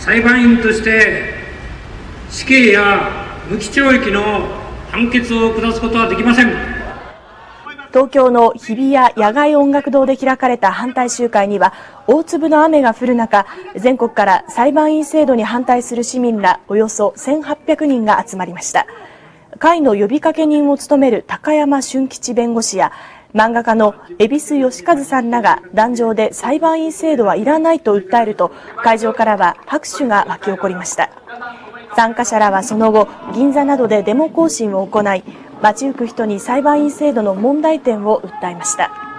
裁判員として死刑や無期懲役の判決を下すことはできません。東京の日比谷野外音楽堂で開かれた反対集会には大粒の雨が降る中全国から裁判員制度に反対する市民らおよそ1800人が集まりました。会の呼びかけ人を務める高山俊吉弁護士や漫画家の恵比寿義和さんらが壇上で裁判員制度はいらないと訴えると会場からは拍手が沸き起こりました。参加者らはその後銀座などでデモ行進を行い街行く人に裁判員制度の問題点を訴えました。